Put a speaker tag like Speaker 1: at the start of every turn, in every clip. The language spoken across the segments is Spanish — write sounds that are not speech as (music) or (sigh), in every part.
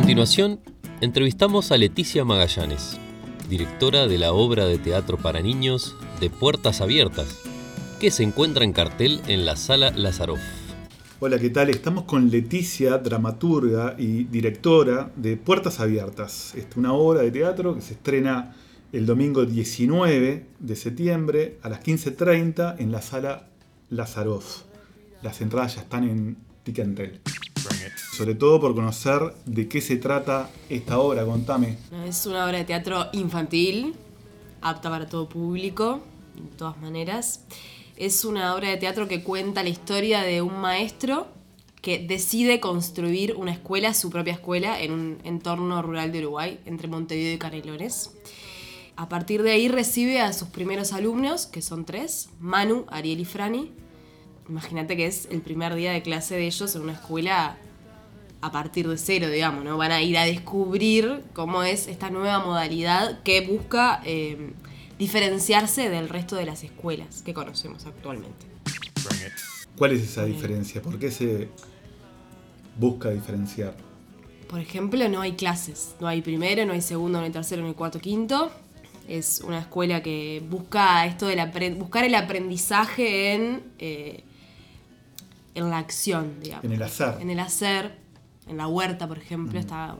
Speaker 1: continuación, entrevistamos a Leticia Magallanes, directora de la obra de teatro para niños de Puertas Abiertas, que se encuentra en cartel en la Sala Lazaroff.
Speaker 2: Hola, ¿qué tal? Estamos con Leticia, dramaturga y directora de Puertas Abiertas. Es una obra de teatro que se estrena el domingo 19 de septiembre a las 15.30 en la Sala Lazaroff. Las entradas ya están en Ticantel. Sobre todo por conocer de qué se trata esta obra, contame.
Speaker 3: Es una obra de teatro infantil, apta para todo público, de todas maneras. Es una obra de teatro que cuenta la historia de un maestro que decide construir una escuela, su propia escuela, en un entorno rural de Uruguay, entre Montevideo y Canelones. A partir de ahí recibe a sus primeros alumnos, que son tres, Manu, Ariel y Franny. Imagínate que es el primer día de clase de ellos en una escuela a partir de cero, digamos, ¿no? Van a ir a descubrir cómo es esta nueva modalidad que busca eh, diferenciarse del resto de las escuelas que conocemos actualmente.
Speaker 2: ¿Cuál es esa diferencia? ¿Por qué se busca diferenciar?
Speaker 3: Por ejemplo, no hay clases, no hay primero, no hay segundo, no hay tercero, no hay cuarto, quinto. Es una escuela que busca esto de buscar el aprendizaje en, eh, en la acción, digamos.
Speaker 2: En el hacer.
Speaker 3: En el hacer, en la huerta, por ejemplo, está,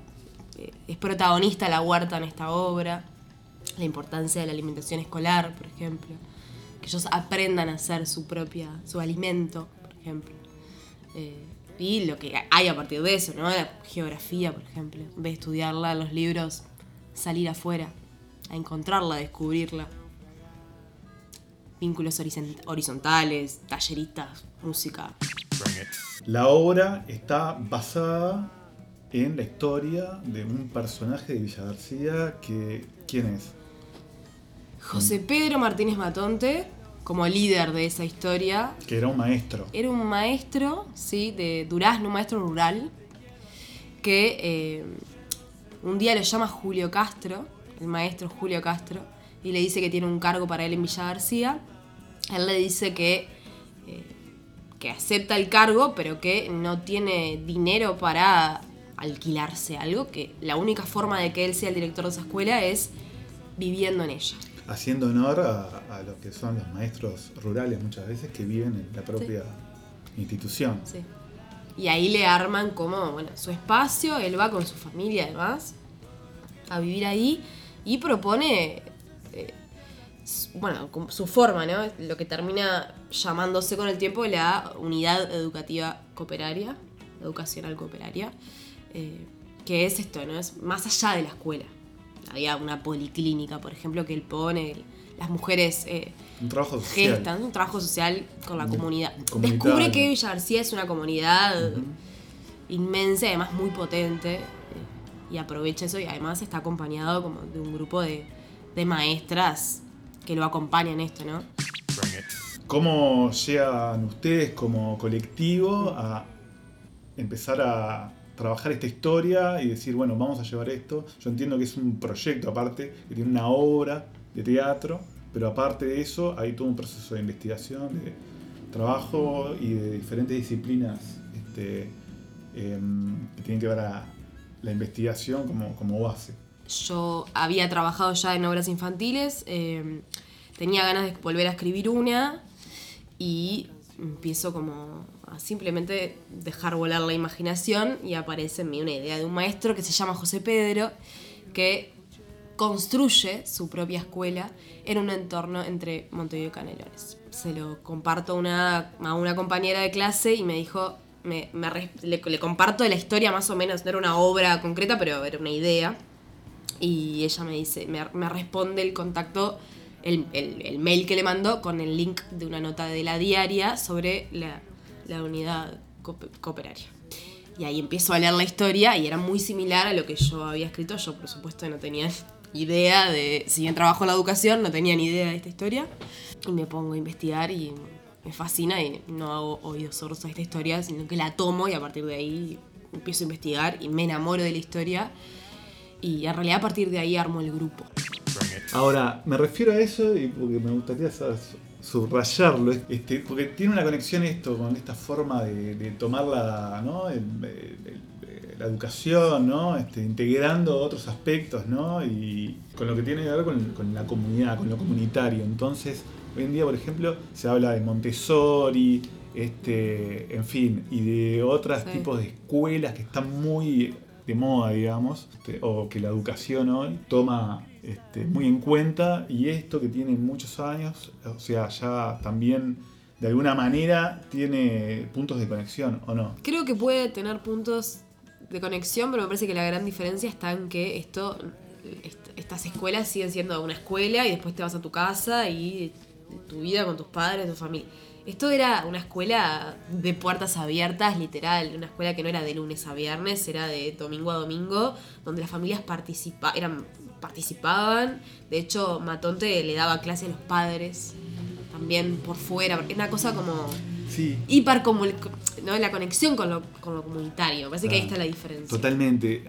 Speaker 3: eh, es protagonista la huerta en esta obra la importancia de la alimentación escolar, por ejemplo, que ellos aprendan a hacer su propia, su alimento, por ejemplo. Eh, y lo que hay a partir de eso, ¿no? La geografía, por ejemplo, de estudiarla, los libros, salir afuera, a encontrarla, a descubrirla. Vínculos horizontales, talleritas, música.
Speaker 2: La obra está basada en la historia de un personaje de Villa García que ¿quién es?
Speaker 3: José Pedro Martínez Matonte, como líder de esa historia.
Speaker 2: Que era un maestro.
Speaker 3: Era un maestro, sí, de Durazno, un maestro rural, que eh, un día lo llama Julio Castro, el maestro Julio Castro, y le dice que tiene un cargo para él en Villa García. Él le dice que, eh, que acepta el cargo, pero que no tiene dinero para alquilarse algo, que la única forma de que él sea el director de esa escuela es viviendo en ella
Speaker 2: haciendo honor a, lo que son los maestros rurales muchas veces que viven en la propia institución.
Speaker 3: Sí. Y ahí le arman como, bueno, su espacio, él va con su familia además a vivir ahí y propone, eh, bueno, su forma, ¿no? Lo que termina llamándose con el tiempo la unidad educativa cooperaria, educacional cooperaria, eh, que es esto, ¿no? Es más allá de la escuela había una policlínica, por ejemplo, que él pone, las mujeres
Speaker 2: eh, un trabajo social.
Speaker 3: gestan, un trabajo social con la comunidad. Descubre que Villa García es una comunidad inmensa y además muy potente eh, y aprovecha eso y además está acompañado como de un grupo de, de maestras que lo acompañan en esto, ¿no?
Speaker 2: ¿Cómo llegan ustedes como colectivo a empezar a trabajar esta historia y decir, bueno, vamos a llevar esto. Yo entiendo que es un proyecto aparte, que tiene una obra de teatro, pero aparte de eso hay todo un proceso de investigación, de trabajo y de diferentes disciplinas este, em, que tienen que ver a la investigación como, como base.
Speaker 3: Yo había trabajado ya en obras infantiles, em, tenía ganas de volver a escribir una y empiezo como a simplemente dejar volar la imaginación y aparece en mí una idea de un maestro que se llama José Pedro, que construye su propia escuela en un entorno entre Montevideo y Canelones. Se lo comparto a una compañera de clase y me dijo, me, le, comparto la historia más o menos, no era una obra concreta, pero era una idea. Y ella me dice, me, me responde el contacto el, mail que le mandó con el link de una nota de la diaria sobre la, unidad cooperaria. Y ahí empiezo a leer la historia y era muy similar a lo que yo había escrito. Yo, por supuesto, no tenía idea de. Si bien trabajo en la educación, no tenía ni idea de esta historia. Y me pongo a investigar y me fascina y no hago oídos sordos a esta historia, sino que la tomo y a partir de ahí empiezo a investigar y me enamoro de la historia. Y en realidad a partir de ahí armo el grupo.
Speaker 2: Ahora, me refiero a eso y porque me gustaría subrayarlo, este, porque tiene una conexión esto con esta forma de, ¿no? la educación, ¿no? Este, integrando otros aspectos, ¿no? Y con lo que tiene que ver con, con la comunidad, con lo comunitario. Entonces, hoy en día, por ejemplo, se habla de Montessori, este, en fin, y de otros
Speaker 3: Sí.
Speaker 2: tipos de escuelas que están muy de moda, digamos, este, o que la educación hoy toma este, muy en cuenta, y esto que tiene muchos años, o sea, ya también de alguna manera tiene puntos de conexión, ¿o no?
Speaker 3: Creo que puede tener puntos de conexión, pero me parece que la gran diferencia está en que esto, est- estas escuelas siguen siendo una escuela y después te vas a tu casa y tu vida con tus padres, tu familia. Esto era una escuela de puertas abiertas, literal, una escuela que no era de lunes a viernes, era de domingo a domingo, donde las familias participa eran, participaban. De hecho, Matonte le daba clase a los padres, también por fuera. Era una cosa como
Speaker 2: Sí,
Speaker 3: hiper la conexión con lo, con lo comunitario. Parece que ahí está la diferencia.
Speaker 2: Totalmente.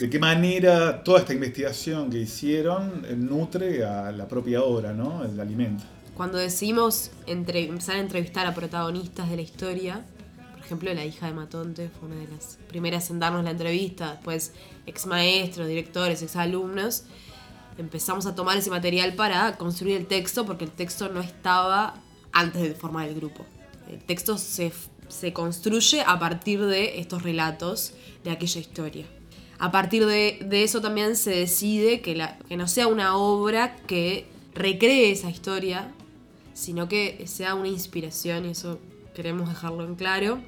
Speaker 2: ¿De qué manera toda esta investigación que hicieron eh, nutre a la propia obra, ¿no? El alimento.
Speaker 3: Cuando decidimos entre- empezar a entrevistar a protagonistas de la historia, por ejemplo, la hija de Matonte fue una de las primeras en darnos la entrevista, después ex maestros, directores, ex alumnos, empezamos a tomar ese material para construir el texto, porque el texto no estaba antes de formar el grupo. El texto se, se construye a partir de estos relatos de aquella historia. A partir de, de eso también se decide que, la- que no sea una obra que recree esa historia, sino que sea una inspiración, y eso queremos dejarlo en claro.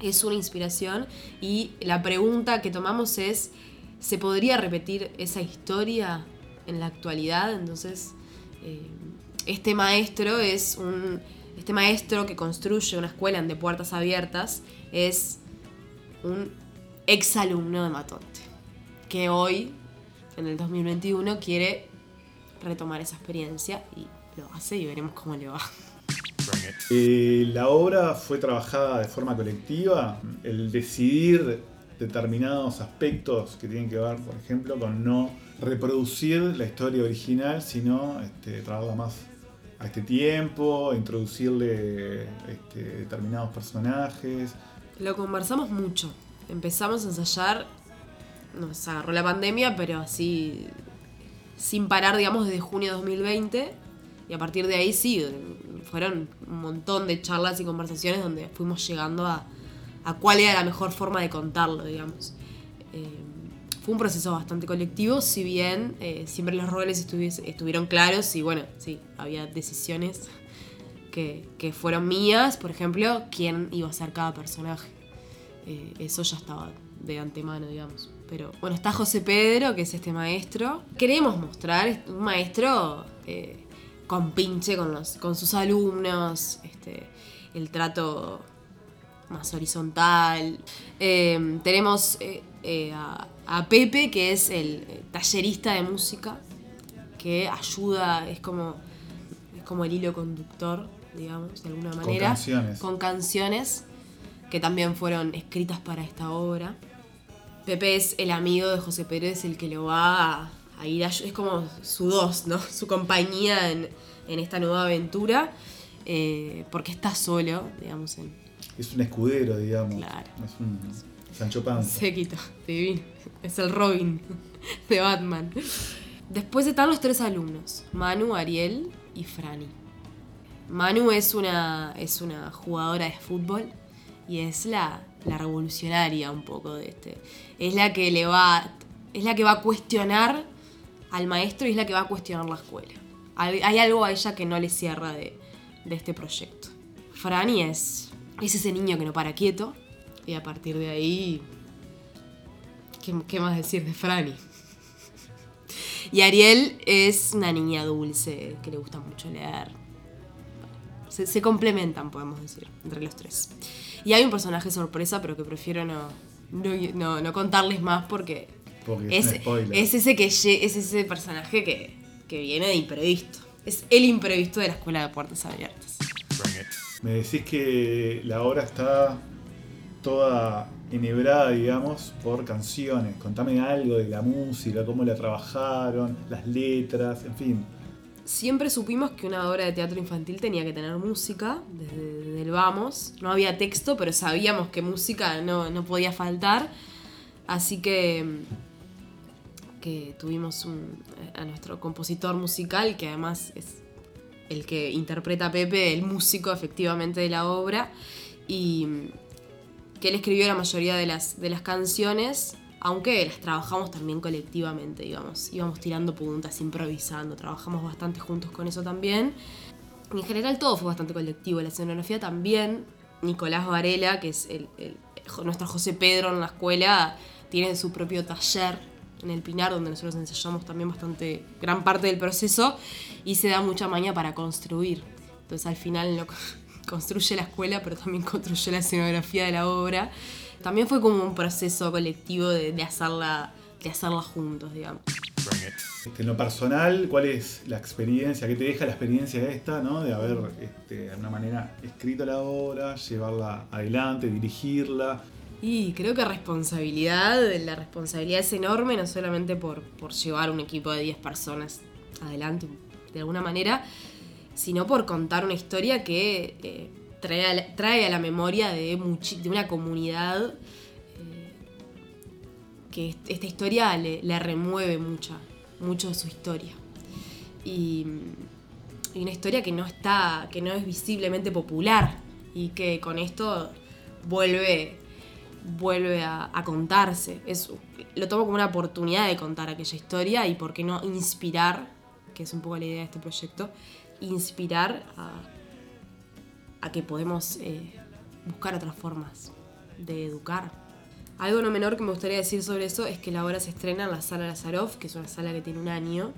Speaker 3: Es una inspiración y la pregunta que tomamos es, ¿se podría repetir esa historia en la actualidad? Entonces, eh, este maestro es un... Este maestro que construye una escuela de puertas abiertas es un exalumno de Matonte, que hoy, en el 2021, quiere retomar esa experiencia y lo hace y veremos cómo le va.
Speaker 2: Eh, la obra fue trabajada de forma colectiva. El decidir determinados aspectos que tienen que ver, por ejemplo, con no reproducir la historia original, sino este, traerla más a este tiempo, introducirle este, determinados personajes.
Speaker 3: Lo conversamos mucho. Empezamos a ensayar, nos agarró la pandemia, pero así sin parar, digamos, desde junio de 2020. Y a partir de ahí sí, fueron un montón de charlas y conversaciones donde fuimos llegando a, a cuál era la mejor forma de contarlo, digamos. Eh, fue un proceso bastante colectivo, si bien eh, siempre los roles estuvieron claros y bueno, sí, había decisiones que, que fueron mías, por ejemplo, quién iba a ser cada personaje. Eh, eso ya estaba de antemano, digamos. Pero bueno, está José Pedro, que es este maestro. Queremos mostrar un maestro con pinche con, los, con sus alumnos, este, el trato más horizontal. Eh, tenemos eh, eh, a, a Pepe, que es el eh, tallerista de música, que ayuda, es como, es como el hilo conductor, digamos, de alguna
Speaker 2: Con
Speaker 3: manera.
Speaker 2: canciones.
Speaker 3: Con canciones que también fueron escritas para esta obra. Pepe es el amigo de José Pérez, el que lo va a, a ir a... Es como su dos, ¿no? (laughs) Su compañía en, en esta nueva aventura. eh, porque está solo, digamos, en
Speaker 2: Es un escudero, digamos.
Speaker 3: Claro.
Speaker 2: Es un Sancho Panza. (laughs)
Speaker 3: séquito, divino. Es el Robin (laughs) de Batman. Después están los tres alumnos, Manu, Ariel y Franny. Manu es una, es una jugadora de fútbol y es la, la revolucionaria un poco de este. Es la que le va. Es la que va a cuestionar al maestro y es la que va a cuestionar la escuela. Hay, algo a ella que no le cierra de, este proyecto. Franny es, es ese niño que no para quieto y a partir de ahí. ¿Qué, más decir de Franny? Y Ariel es una niña dulce que le gusta mucho leer. Se, complementan, podemos decir, entre los tres. Y hay un personaje sorpresa, pero que prefiero no, no- no contarles más porque,
Speaker 2: Porque es
Speaker 3: es,
Speaker 2: un spoiler.
Speaker 3: es ese que es ese personaje que, que viene de imprevisto. Es el imprevisto de la escuela de puertas abiertas.
Speaker 2: Me decís que la obra está toda enhebrada, digamos, por canciones. Contame algo de la música, cómo la trabajaron, las letras, en fin.
Speaker 3: Siempre supimos que una obra de teatro infantil tenía que tener música, desde, desde el vamos. No había texto, pero sabíamos que música no, no podía faltar. Así que, que tuvimos a nuestro compositor musical, que además es el que interpreta a Pepe, el músico efectivamente de la obra, y que él escribió la mayoría de las, de las canciones, aunque las trabajamos también colectivamente, digamos, íbamos tirando puntas, improvisando, trabajamos bastante juntos con eso también. En general todo fue bastante colectivo, la escenografía también. Nicolás Varela, que es el, nuestro José Pedro en la escuela, tiene su propio taller en el Pinar, donde nosotros ensayamos también bastante, gran parte del proceso, y se da mucha maña para construir. Entonces al final lo (laughs) construye la escuela, pero también construye la escenografía de la obra. También fue como un proceso colectivo de, de hacerla, de hacerla juntos, digamos.
Speaker 2: Este, en lo personal, ¿cuál es la experiencia? ¿Qué te deja la experiencia esta, ¿no? de haber este, de alguna manera escrito la obra, llevarla adelante, dirigirla?
Speaker 3: Y creo que responsabilidad, la responsabilidad es enorme, no solamente por, por llevar un equipo de 10 personas adelante de alguna manera, sino por contar una historia que eh, trae, a la, trae, a la, memoria de, de una comunidad eh, que esta historia le, le, remueve mucha, mucho de su historia. Y, y, una historia que no está, que no es visiblemente popular y que con esto vuelve, vuelve a, a contarse. Es, lo tomo como una oportunidad de contar aquella historia y por qué no inspirar, que es un poco la idea de este proyecto, inspirar a, a que podemos eh, buscar otras formas de educar. Algo no menor que me gustaría decir sobre eso es que la obra se estrena en la sala Lazarov, que es una sala que tiene un año,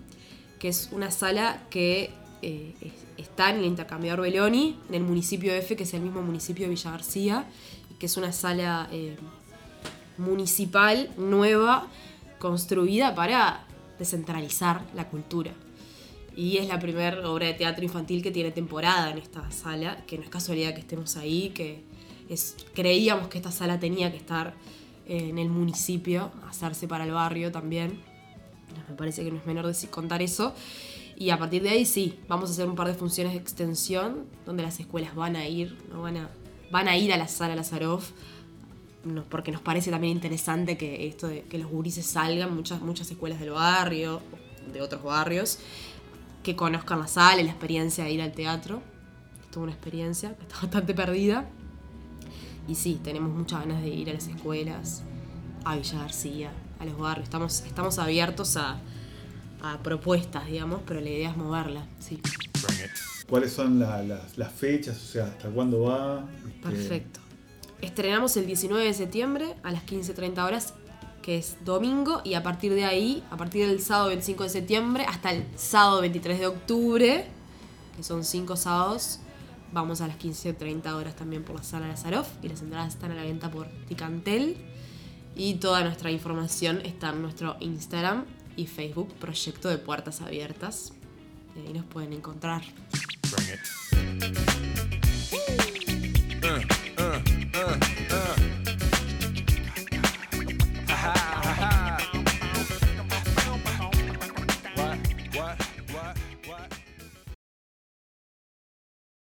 Speaker 3: que es una sala que eh, está en el intercambiador Beloni, en el municipio F, que es el mismo municipio de Villa García, que es una sala eh, municipal nueva, construida para descentralizar la cultura. Y es la primera obra de teatro infantil que tiene temporada en esta sala, que no es casualidad que estemos ahí, que es, creíamos que esta sala tenía que estar en el municipio, hacerse para el barrio también. Me parece que no es menor decir, contar eso. Y a partir de ahí sí, vamos a hacer un par de funciones de extensión donde las escuelas van a ir, ¿no? van, a, van a ir a la sala Lazarov, porque nos parece también interesante que esto de que los gurises salgan, muchas, muchas escuelas del barrio, de otros barrios, que conozcan la sala y la experiencia de ir al teatro. Es toda una experiencia que está (laughs) bastante perdida. Y sí, tenemos muchas ganas de ir a las escuelas, a Villa García, a los barrios. Estamos, estamos abiertos a, a propuestas, digamos, pero la idea es moverla, sí.
Speaker 2: ¿Cuáles son la, la, las fechas? O sea, ¿hasta cuándo va?
Speaker 3: Este... Perfecto. Estrenamos el 19 de septiembre a las 15.30 horas que es domingo, y a partir de ahí, a partir del sábado 25 de septiembre hasta el sábado 23 de octubre, que son cinco sábados, vamos a las 15.30 horas también por la sala Lazarov, y las entradas están a la venta por Ticantel, y toda nuestra información está en nuestro Instagram y Facebook, Proyecto de Puertas Abiertas, y ahí nos pueden encontrar. Uh.